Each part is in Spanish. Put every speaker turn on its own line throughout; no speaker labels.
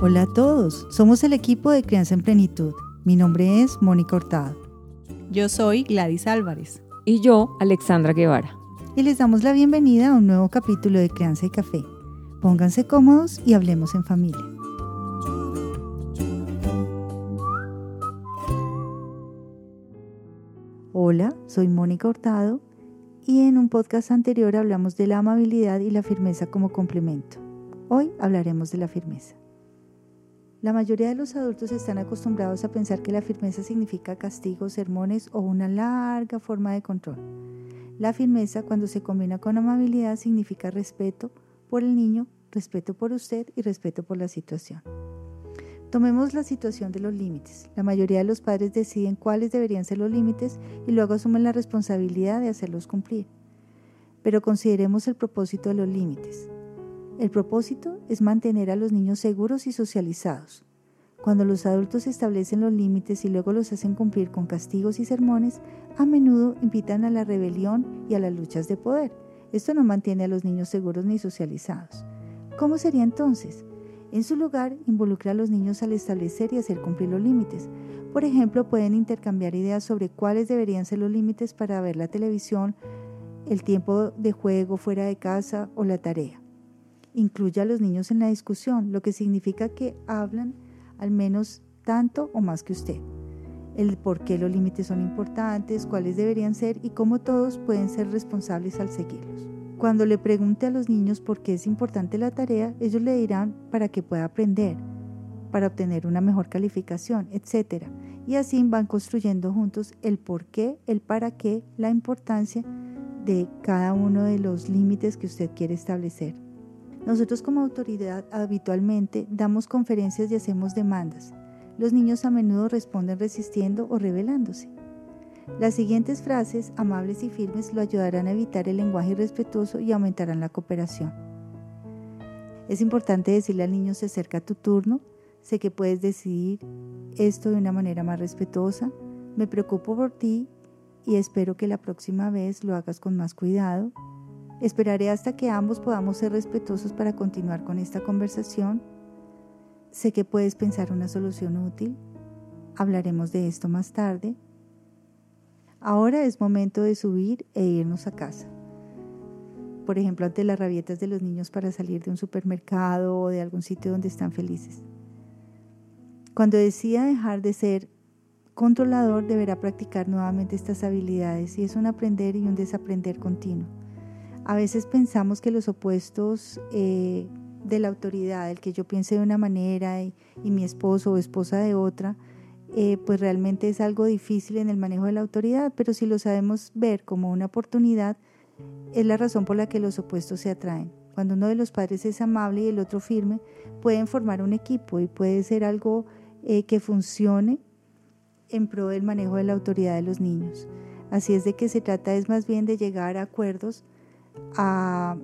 Hola a todos, somos el equipo de Crianza en Plenitud. Mi nombre es Mónica Hurtado.
Yo soy Gladys Álvarez.
Y yo, Alexandra Guevara.
Y les damos la bienvenida a un nuevo capítulo de Crianza y Café. Pónganse cómodos y hablemos en familia. Hola, soy Mónica Hurtado y en un podcast anterior hablamos de la amabilidad y la firmeza como complemento. Hoy hablaremos de la firmeza. La mayoría de los adultos están acostumbrados a pensar que la firmeza significa castigos, sermones o una larga forma de control. La firmeza, cuando se combina con amabilidad, significa respeto por el niño, respeto por usted y respeto por la situación. Tomemos la situación de los límites. La mayoría de los padres deciden cuáles deberían ser los límites y luego asumen la responsabilidad de hacerlos cumplir. Pero consideremos el propósito de los límites. El propósito es mantener a los niños seguros y socializados. Cuando los adultos establecen los límites y luego los hacen cumplir con castigos y sermones, a menudo invitan a la rebelión y a las luchas de poder. Esto no mantiene a los niños seguros ni socializados. ¿Cómo sería entonces? En su lugar, involucra a los niños al establecer y hacer cumplir los límites. Por ejemplo, pueden intercambiar ideas sobre cuáles deberían ser los límites para ver la televisión, el tiempo de juego fuera de casa o la tarea. Incluye a los niños en la discusión, lo que significa que hablan al menos tanto o más que usted. El por qué los límites son importantes, cuáles deberían ser y cómo todos pueden ser responsables al seguirlos. Cuando le pregunte a los niños por qué es importante la tarea, ellos le dirán para que pueda aprender, para obtener una mejor calificación, etc. Y así van construyendo juntos el por qué, el para qué, la importancia de cada uno de los límites que usted quiere establecer. Nosotros como autoridad habitualmente damos conferencias y hacemos demandas. Los niños a menudo responden resistiendo o rebelándose. Las siguientes frases, amables y firmes, lo ayudarán a evitar el lenguaje irrespetuoso y aumentarán la cooperación. Es importante decirle al niño se acerca tu turno, sé que puedes decidir esto de una manera más respetuosa, me preocupo por ti y espero que la próxima vez lo hagas con más cuidado, Esperaré hasta que ambos podamos ser respetuosos para continuar con esta conversación. Sé que puedes pensar una solución útil. Hablaremos de esto más tarde. Ahora es momento de subir e irnos a casa. Por ejemplo, ante las rabietas de los niños para salir de un supermercado o de algún sitio donde están felices. Cuando decida dejar de ser controlador, deberá practicar nuevamente estas habilidades y es un aprender y un desaprender continuo. A veces pensamos que los opuestos eh, de la autoridad, el que yo piense de una manera y, mi esposo o esposa de otra, eh, pues realmente es algo difícil en el manejo de la autoridad, pero si lo sabemos ver como una oportunidad, es la razón por la que los opuestos se atraen. Cuando uno de los padres es amable y el otro firme, pueden formar un equipo y puede ser algo eh, que funcione en pro del manejo de la autoridad de los niños. Así es de que se trata es más bien de llegar a acuerdos a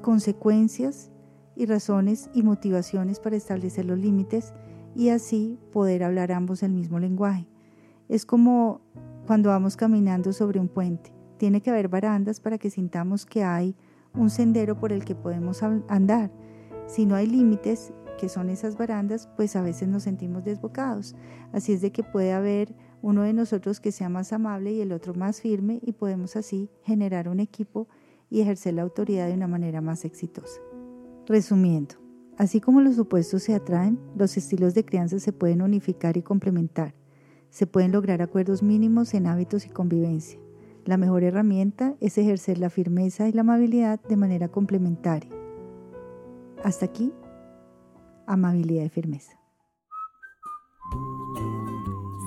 consecuencias y razones y motivaciones para establecer los límites y así poder hablar ambos el mismo lenguaje. Es como cuando vamos caminando sobre un puente. Tiene que haber barandas para que sintamos que hay un sendero por el que podemos andar. Si no hay límites, que son esas barandas, pues a veces nos sentimos desbocados. Así es de que puede haber uno de nosotros que sea más amable y el otro más firme y podemos así generar un equipo y ejercer la autoridad de una manera más exitosa. Resumiendo, así como los opuestos se atraen, los estilos de crianza se pueden unificar y complementar. Se pueden lograr acuerdos mínimos en hábitos y convivencia. La mejor herramienta es ejercer la firmeza y la amabilidad de manera complementaria. Hasta aquí, amabilidad y firmeza.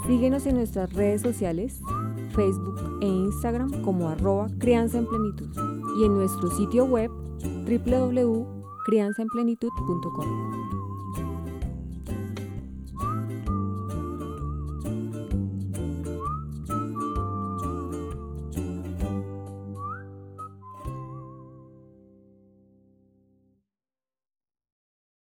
Síguenos en nuestras redes sociales, Facebook e Instagram como arroba crianza en plenitud y en nuestro sitio web www.crianzaenplenitud.com.